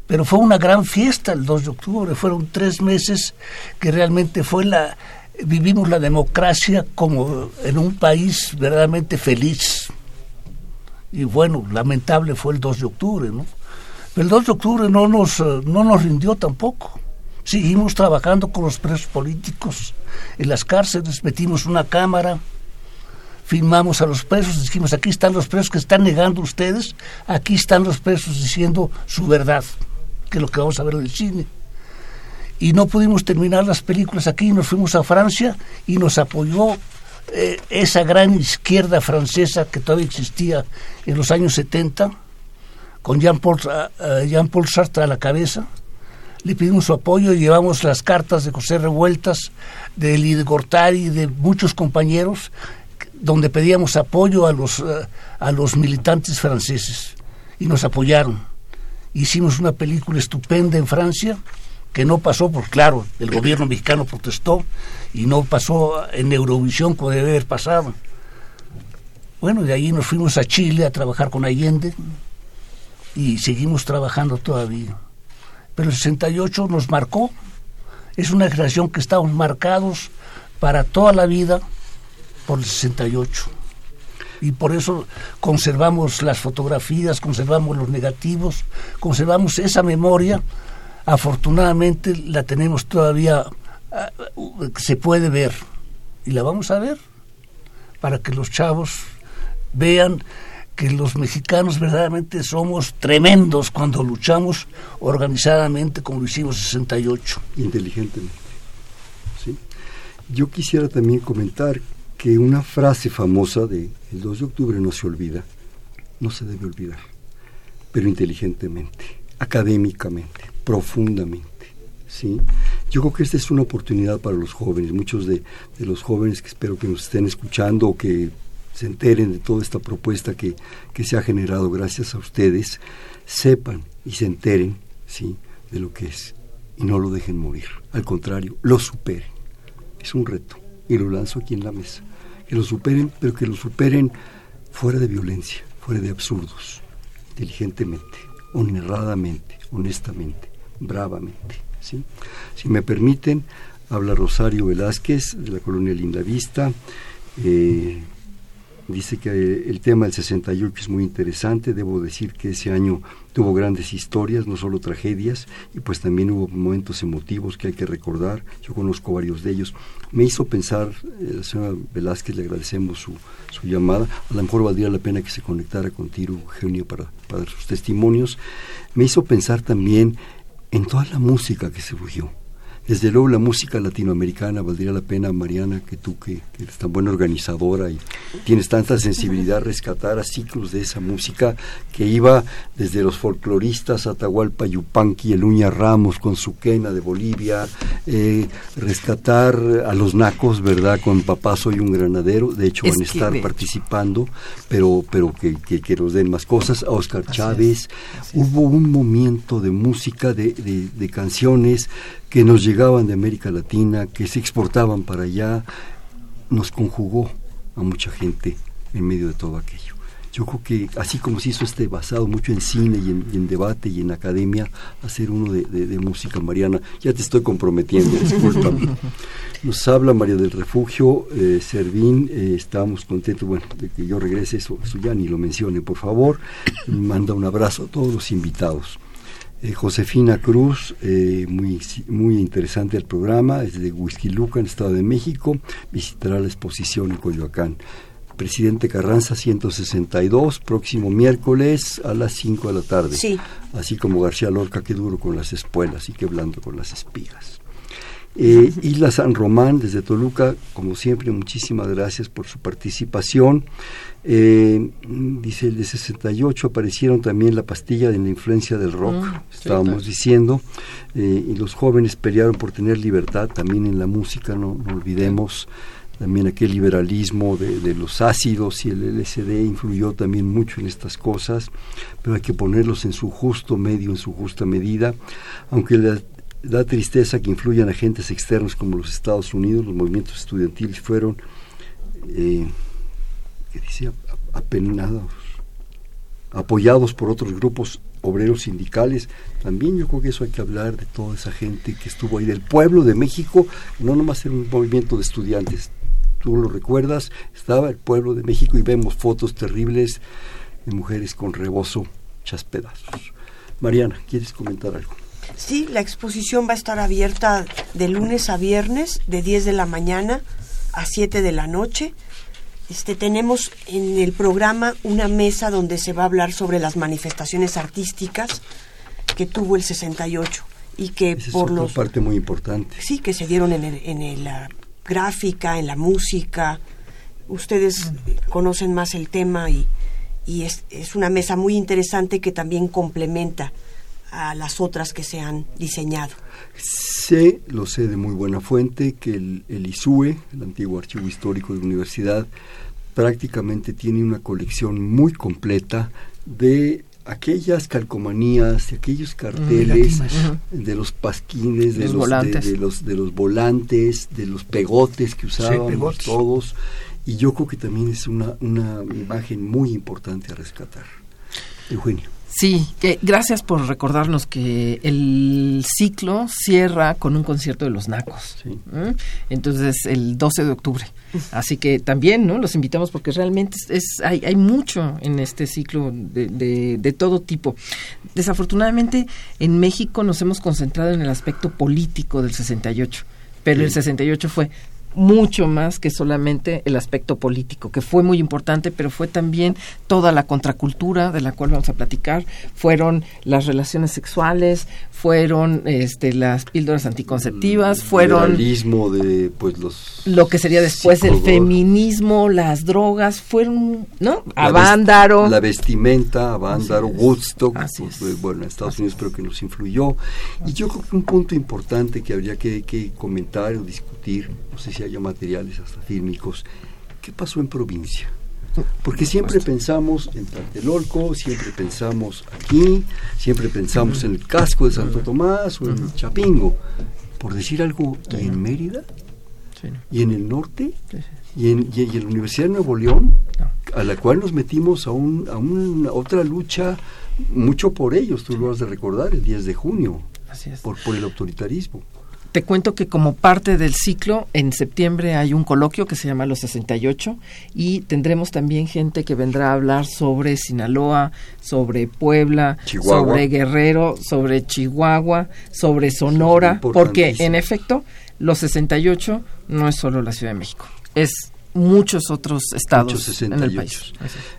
Pero fue una gran fiesta el 2 de octubre, fueron tres meses que realmente fue la, vivimos la democracia como en un país verdaderamente feliz y bueno, lamentable fue el 2 de octubre, ¿no? Pero el 2 de octubre no nos, eh, no nos rindió tampoco. Seguimos trabajando con los presos políticos en las cárceles, metimos una cámara, filmamos a los presos, dijimos, aquí están los presos que están negando ustedes, aquí están los presos diciendo su verdad, que es lo que vamos a ver en el cine. Y no pudimos terminar las películas aquí, nos fuimos a Francia y nos apoyó eh, esa gran izquierda francesa que todavía existía en los años 70, con Jean-Paul Jean -Paul Sartre a la cabeza, le pedimos su apoyo y llevamos las cartas de José Revueltas, de Lide Gortari, de muchos compañeros, donde pedíamos apoyo a los, eh, a los militantes franceses y nos apoyaron. Hicimos una película estupenda en Francia que no pasó, porque claro, el gobierno mexicano protestó y no pasó en Eurovisión como debe haber pasado. Bueno, de ahí nos fuimos a Chile a trabajar con Allende y seguimos trabajando todavía. Pero el 68 nos marcó, es una generación que estamos marcados para toda la vida por el 68. Y por eso conservamos las fotografías, conservamos los negativos, conservamos esa memoria afortunadamente la tenemos todavía, ah, se puede ver y la vamos a ver para que los chavos vean que los mexicanos verdaderamente somos tremendos cuando luchamos organizadamente como lo hicimos en 68. Inteligentemente. ¿sí? Yo quisiera también comentar que una frase famosa de el 2 de octubre no se olvida, no se debe olvidar, pero inteligentemente, académicamente profundamente. ¿sí? Yo creo que esta es una oportunidad para los jóvenes, muchos de, los jóvenes que espero que nos estén escuchando o que se enteren de toda esta propuesta que, que se ha generado gracias a ustedes, sepan y se enteren ¿sí? de lo que es y no lo dejen morir. Al contrario, lo superen. Es un reto y lo lanzo aquí en la mesa. Que lo superen, pero que lo superen fuera de violencia, fuera de absurdos, inteligentemente, honradamente, honestamente, bravamente. ¿sí? Si me permiten, habla Rosario Velázquez de la colonia Lindavista. Eh, dice que el tema del 68 es muy interesante. Debo decir que ese año tuvo grandes historias, no solo tragedias, y pues también hubo momentos emotivos que hay que recordar. Yo conozco varios de ellos. Me hizo pensar, eh, la señora Velázquez, le agradecemos su, su, llamada. A lo mejor valdría la pena que se conectara contigo, Eugenio, para, para sus testimonios. Me hizo pensar también en toda la música que se fugió desde luego la música latinoamericana, valdría la pena, Mariana, que tú que, eres tan buena organizadora y tienes tanta sensibilidad, rescatar a ciclos de esa música que iba desde los folcloristas Atahualpa Yupanqui, el Uña Ramos con su quena de Bolivia, eh, rescatar a los nacos, ¿verdad? Con Papá Soy un Granadero, de hecho van a estar participando, pero, pero que, que, nos den más cosas, a Oscar Chávez. Hubo un momento de música, de, de, de canciones que nos llegaban de América Latina, que se exportaban para allá, nos conjugó a mucha gente en medio de todo aquello. Yo creo que así como se hizo este basado mucho en cine y en, debate y en academia, hacer uno de, música mariana, ya te estoy comprometiendo, <laughs> discúlpame. Nos habla María del Refugio, eh, Servín, eh, estamos contentos, bueno, de que yo regrese, eso, eso ya ni lo mencione, por favor. Manda un abrazo a todos los invitados. Eh, Josefina Cruz, eh, muy, muy interesante el programa, es de Luca, en Estado de México, visitará la exposición en Coyoacán. Presidente Carranza 162, próximo miércoles a las 5 de la tarde. Sí. Así como García Lorca, que duro con las espuelas y que blando con las espigas. Eh, Isla San Román, desde Toluca, como siempre, muchísimas gracias por su participación. Eh, dice el de 68 aparecieron también la pastilla de la influencia del rock, mm, estábamos diciendo, eh, y los jóvenes pelearon por tener libertad también en la música, no, olvidemos también aquel liberalismo de, los ácidos y el LSD influyó también mucho en estas cosas, pero hay que ponerlos en su justo medio, en su justa medida, aunque la, da tristeza que influyan agentes externos como los Estados Unidos, los movimientos estudiantiles fueron eh, decía, apenados, apoyados por otros grupos obreros sindicales. También yo creo que eso hay que hablar de toda esa gente que estuvo ahí, del pueblo de México, no nomás era un movimiento de estudiantes. Tú lo recuerdas, estaba el pueblo de México y vemos fotos terribles de mujeres con rebozo, chas pedazos. Mariana, ¿quieres comentar algo? Sí, la exposición va a estar abierta de lunes a viernes, de 10 de la mañana a 7 de la noche. Este, tenemos en el programa una mesa donde se va a hablar sobre las manifestaciones artísticas que tuvo el 68 y que por los parte muy importante. Sí que se dieron en, en la gráfica en la música. Ustedes conocen más el tema y, y es, es, una mesa muy interesante que también complementa a las otras que se han diseñado. Sé, lo sé de muy buena fuente, que el, el ISUE, el antiguo archivo histórico de la universidad, prácticamente tiene una colección muy completa de aquellas calcomanías, de aquellos carteles, de los pasquines, de los, de, los, de los volantes, de los pegotes que usábamos todos. Y yo creo que también es una, una imagen muy importante a rescatar. Eugenio. Sí, que gracias por recordarnos que el ciclo cierra con un concierto de los Nacos. Entonces, el 12 de octubre. Así que también, ¿no? Los invitamos porque realmente es, hay, hay mucho en este ciclo de, de, de, todo tipo. Desafortunadamente, en México nos hemos concentrado en el aspecto político del 68, pero el 68 fue mucho más que solamente el aspecto político, que fue muy importante, pero fue también toda la contracultura de la cual vamos a platicar, fueron las relaciones sexuales, fueron este, las píldoras anticonceptivas, fueron de pues los lo que sería después el feminismo, las drogas, fueron, ¿no? Avándaro, la vestimenta, Avándaro, Woodstock, pues, bueno, en Estados Unidos creo que nos influyó. Y yo creo que un punto importante que habría que, que comentar o discutir, no sé si haya materiales hasta fílmicos, ¿qué pasó en provincia? Porque siempre pensamos en Tlatelolco, siempre pensamos aquí, siempre pensamos en el casco de Santo Tomás o en Chapingo. Por decir algo, ¿y en Mérida? ¿Y en el norte? ¿Y en, y en la Universidad de Nuevo León? A la cual nos metimos a, un, a una otra lucha, mucho por ellos, tú lo has de recordar, el 10 de junio, Por, por el autoritarismo. Te cuento que como parte del ciclo, en septiembre hay un coloquio que se llama Los 68 y tendremos también gente que vendrá a hablar sobre Sinaloa, sobre Puebla, sobre Guerrero, sobre Chihuahua, sobre Sonora, porque en efecto los 68 no es solo la Ciudad de México, es muchos otros estados en el país.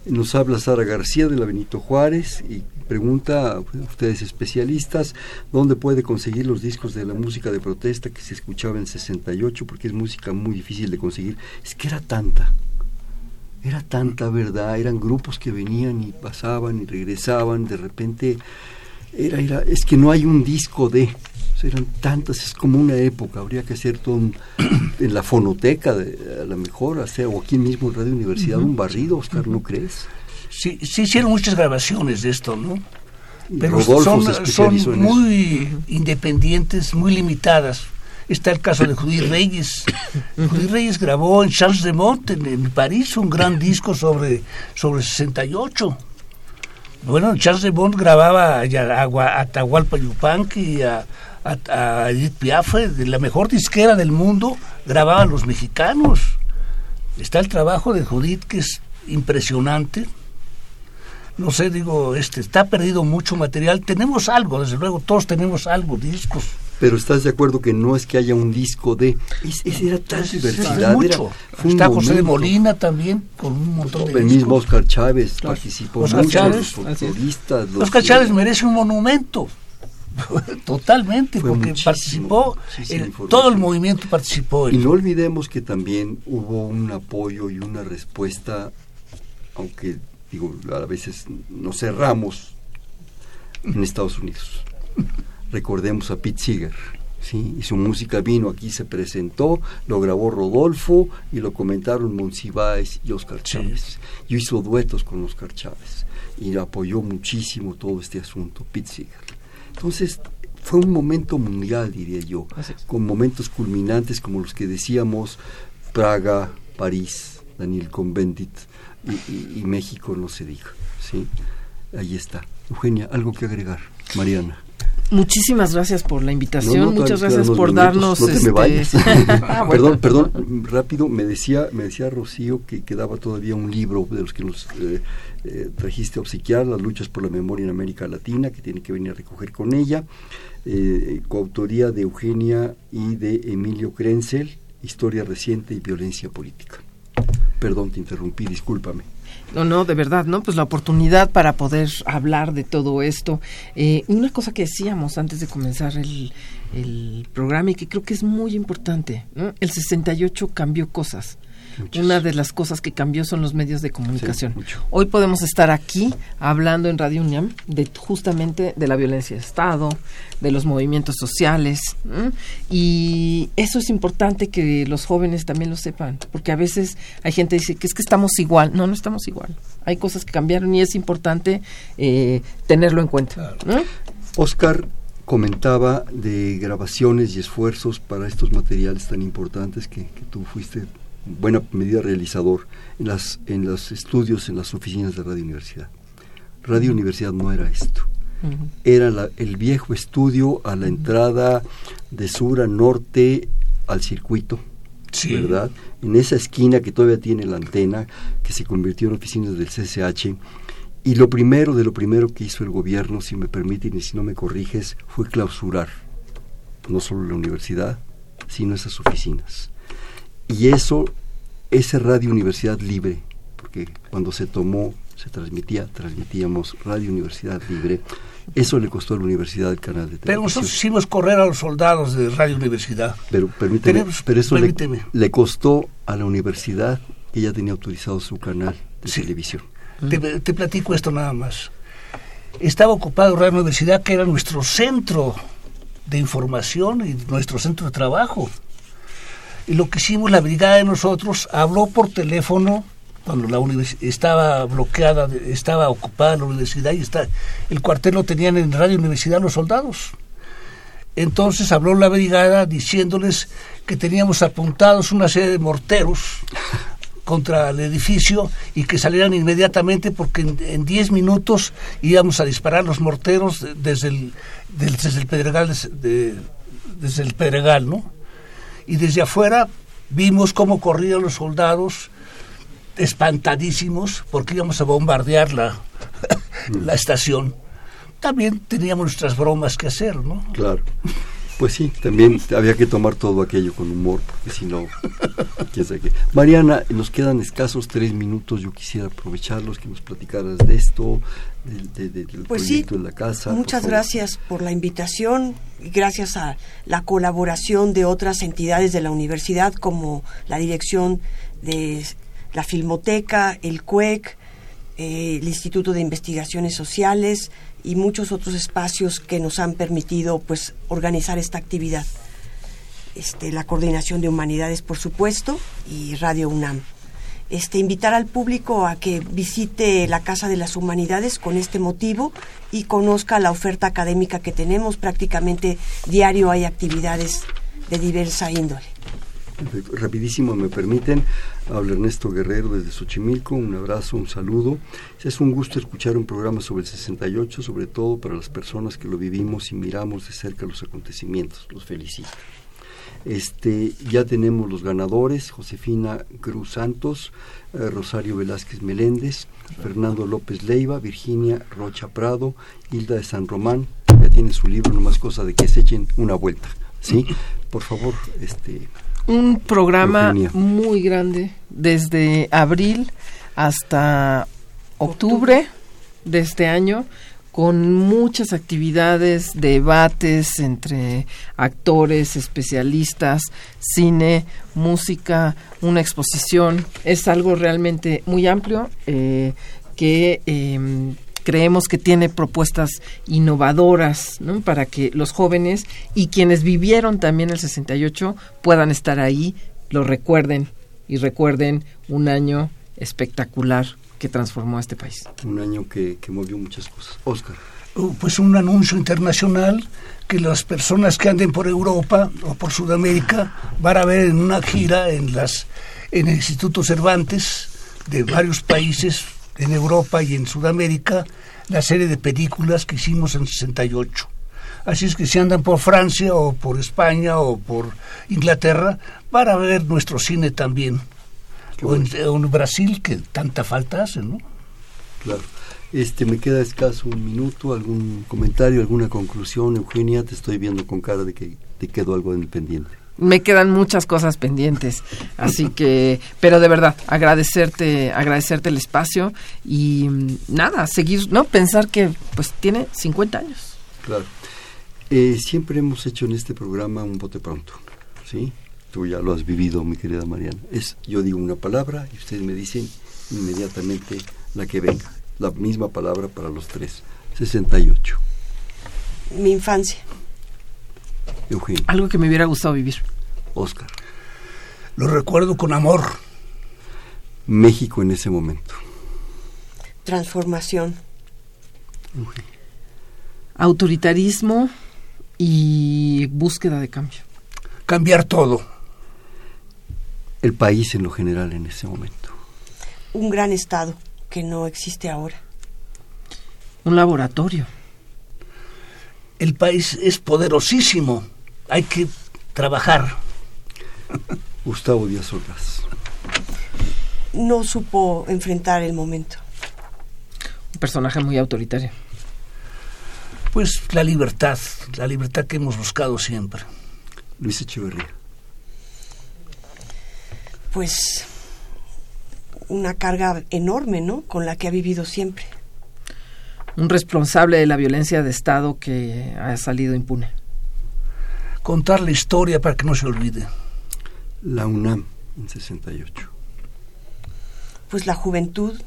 Nos habla Sara García de la Benito Juárez y pregunta a ustedes especialistas dónde puede conseguir los discos de la música de protesta que se escuchaba en 68 porque es música muy difícil de conseguir. Es que era tanta, era tanta verdad, eran grupos que venían y pasaban y regresaban, de repente era, era es que no hay un disco de eran tantas, es como una época, habría que hacer todo <coughs> en la fonoteca, de, a lo mejor, hacer, o aquí mismo en Radio Universidad, un barrido, Oscar, ¿no crees? Sí, sí hicieron muchas grabaciones de esto, ¿no? Pero son, son muy independientes, muy limitadas. Está el caso de Judy Reyes. <coughs> Judy Reyes grabó en Charles de Mont, en, París, un gran <coughs> disco sobre, sobre 68. Bueno, Charles de Mont grababa a, Atahualpa Yupanqui, a, a, Edith Piaf, de la mejor disquera del mundo, grababan los mexicanos. Está el trabajo de Judith, que es impresionante. No sé, digo, este, está perdido mucho material. Tenemos algo, desde luego, todos tenemos algo, discos. Pero estás de acuerdo que no es que haya un disco de... Es, era tal diversidad. mucho. está José de Molina también, con un montón de El mismo Oscar Chávez participó. Oscar Chávez, Oscar Chávez merece un monumento. <laughs> Totalmente, porque participó, todo el movimiento participó. Y no olvidemos que también hubo un apoyo y una respuesta, aunque digo, a veces nos cerramos en Estados Unidos. Recordemos a Pete Seeger. ¿sí? y su música vino aquí, se presentó, lo grabó Rodolfo y lo comentaron Monsiváis y Oscar Chávez. Yo hizo duetos con Oscar Chávez y apoyó muchísimo todo este asunto, Pete Seeger. Entonces, fue un momento mundial, diría yo, con momentos culminantes como los que decíamos, Praga, París, Daniel Conventit y, y, México, no se diga. ¿sí? Ahí está. Eugenia, ¿algo que agregar? Mariana. Muchísimas gracias por la invitación, muchas gracias por darnos. No este, vayas. <laughs> Ah, <laughs> perdón, perdón, rápido, me decía, me decía Rocío que quedaba todavía un libro de los que nos eh, eh, trajiste a obsequiar, Las luchas por la memoria en América Latina, que tiene que venir a recoger con ella, eh, coautoría de Eugenia y de Emilio Krenzel, Historia reciente y violencia política. Perdón, te interrumpí, discúlpame. No, no, de verdad, ¿no? Pues la oportunidad para poder hablar de todo esto. Eh, una cosa que decíamos antes de comenzar el, el programa y que creo que es muy importante, ¿no? El 68 cambió cosas. Una de las cosas que cambió son los medios de comunicación. Hoy podemos estar aquí hablando en Radio UNIAM de justamente de la violencia de Estado, de los movimientos sociales y eso es importante que los jóvenes también lo sepan, porque a veces hay gente que dice que es que estamos igual, no, no estamos igual. Hay cosas que cambiaron y es importante eh, tenerlo en cuenta. Oscar comentaba de grabaciones y esfuerzos para estos materiales tan importantes que, que tú fuiste buena medida realizador en, las, en los estudios en las oficinas de Radio Universidad. Radio Universidad no era esto. Era el viejo estudio a la entrada de sur a norte al circuito, ¿verdad? En esa esquina que todavía tiene la antena, que se convirtió en oficinas del CCH. Y lo primero de lo primero que hizo el gobierno, si me permiten y si no me corriges, fue clausurar no solo la universidad, sino esas oficinas. Y eso, ese Radio Universidad Libre, porque cuando se tomó, se transmitía, transmitíamos Radio Universidad Libre, eso le costó a la universidad el canal de televisión. Pero nosotros hicimos correr a los soldados de Radio Universidad. Pero permíteme, pero eso Le, costó a la universidad que ya tenía autorizado su canal de televisión. Te, te, platico esto nada más. Estaba ocupado Radio Universidad, que era nuestro centro de información y nuestro centro de trabajo. Y lo que hicimos, la brigada de nosotros, habló por teléfono cuando la estaba bloqueada, estaba ocupada la universidad y está, el cuartel lo tenían en Radio Universidad los soldados. Entonces habló la brigada diciéndoles que teníamos apuntados una serie de morteros <laughs> contra el edificio y que salieran inmediatamente porque en 10 minutos íbamos a disparar los morteros desde el, desde el Pedregal, desde el Pedregal, ¿no? Y desde afuera vimos cómo corrían los soldados espantadísimos porque íbamos a bombardear la, <laughs> la estación. También teníamos nuestras bromas que hacer, ¿no? Claro. Pues sí, también había que tomar todo aquello con humor, porque si no, <laughs> quién sabe qué. Mariana, nos quedan escasos tres minutos, yo quisiera aprovecharlos, que nos platicaras de esto, del, pues proyecto de la casa. Muchas gracias por la invitación, y gracias a la colaboración de otras entidades de la universidad, como la dirección de la Filmoteca, el CUEC, eh, el Instituto de Investigaciones Sociales, y muchos otros espacios que nos han permitido pues organizar esta actividad. Este, la coordinación de humanidades, por supuesto, y Radio UNAM. Este, invitar al público a que visite la Casa de las Humanidades con este motivo y conozca la oferta académica que tenemos. Prácticamente diario hay actividades de diversa índole. Rapidísimo, me permiten. Habla Ernesto Guerrero desde Xochimilco. Un abrazo, un saludo. Es un gusto escuchar un programa sobre el 68, sobre todo para las personas que lo vivimos y miramos de cerca los acontecimientos. Los felicito. Este, ya tenemos los ganadores, Josefina Cruz Santos, eh, Rosario Velázquez Meléndez, Fernando López Leiva, Virginia Rocha Prado, Hilda de San Román, ya tiene su libro, no más cosa de que se echen una vuelta. ¿sí? Por favor, este, un programa muy grande, desde abril hasta octubre de este año, con muchas actividades, debates entre actores, especialistas, cine, música, una exposición. Es algo realmente muy amplio eh, que em, creemos que tiene propuestas innovadoras ¿no? para que los jóvenes y quienes vivieron también el 68 puedan estar ahí, lo recuerden y recuerden un año espectacular que transformó a este país. Un año que, movió muchas cosas. Oscar. Uh, pues un anuncio internacional que las personas que anden por Europa o por Sudamérica van a ver en una gira en las en el Instituto Cervantes de varios países en Europa y en Sudamérica la serie de películas que hicimos en 68. Así es que si andan por Francia o por España o por Inglaterra, van a ver nuestro cine también. O en, Brasil, que tanta falta hace, ¿no? Claro. Este, me queda escaso un minuto, algún comentario, alguna conclusión. Eugenia, te estoy viendo con cara de que te quedó algo independiente me quedan muchas cosas pendientes. Así que, pero de verdad, agradecerte, agradecerte el espacio y mm, nada, seguir, ¿no? Pensar que pues tiene 50 años. Claro. Eh, siempre hemos hecho en este programa un bote pronto, ¿sí? Tú ya lo has vivido, mi querida Mariana. Es, yo digo una palabra y ustedes me dicen inmediatamente la que venga. La misma palabra para los tres. 68. Mi infancia. Algo que me hubiera gustado vivir. Oscar. Lo recuerdo con amor. México en ese momento. Transformación. Autoritarismo y búsqueda de cambio. Cambiar todo. El país en lo general en ese momento. Un gran estado que no existe ahora. Un laboratorio. El país es poderosísimo hay que trabajar. Gustavo Díaz Ordaz. No supo enfrentar el momento. Un personaje muy autoritario. Pues la libertad, la libertad que hemos buscado siempre. Luis Echeverría. Pues una carga enorme, ¿no? Con la que ha vivido siempre. Un responsable de la violencia de Estado que ha salido impune contar la historia para que no se olvide. La UNAM en 68. Pues la juventud.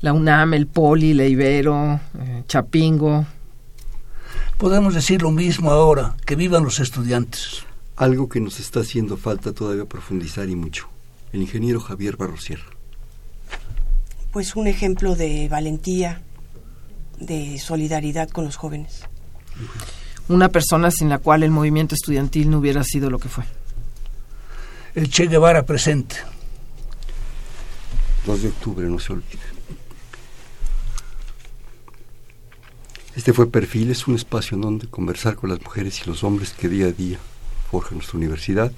La UNAM, el Poli, la Ibero, eh, Chapingo. Podemos decir lo mismo ahora, que vivan los estudiantes. Algo que nos está haciendo falta todavía profundizar y mucho. el ingeniero Javier Barrosierra. Pues un ejemplo de valentía, de solidaridad con los jóvenes. Una persona sin la cual el movimiento estudiantil no hubiera sido lo que fue. El Che Guevara presente. 2 de octubre, no se olvide. Este fue Perfiles, un espacio en donde conversar con las mujeres y los hombres que día a día forjan nuestra universidad.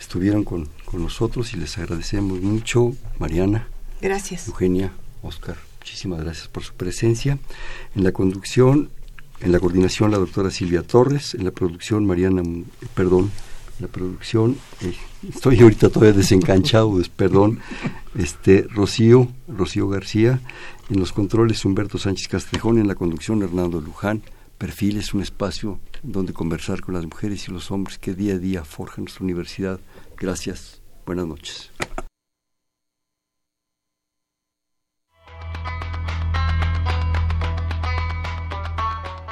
Estuvieron con, con nosotros y les agradecemos mucho, Mariana. Gracias. Eugenia, Oscar, muchísimas gracias por su presencia. En la conducción, en la coordinación, la doctora Silvia Torres, en la producción, Mariana, perdón, en la producción, eh, estoy ahorita todavía desencanchado, perdón, este, Rocío, Rocío García, en los controles Humberto Sánchez Castrejón, en la conducción Hernando Luján. Perfil es un espacio donde conversar con las mujeres y los hombres que día a día forjan nuestra universidad. Gracias. Buenas noches.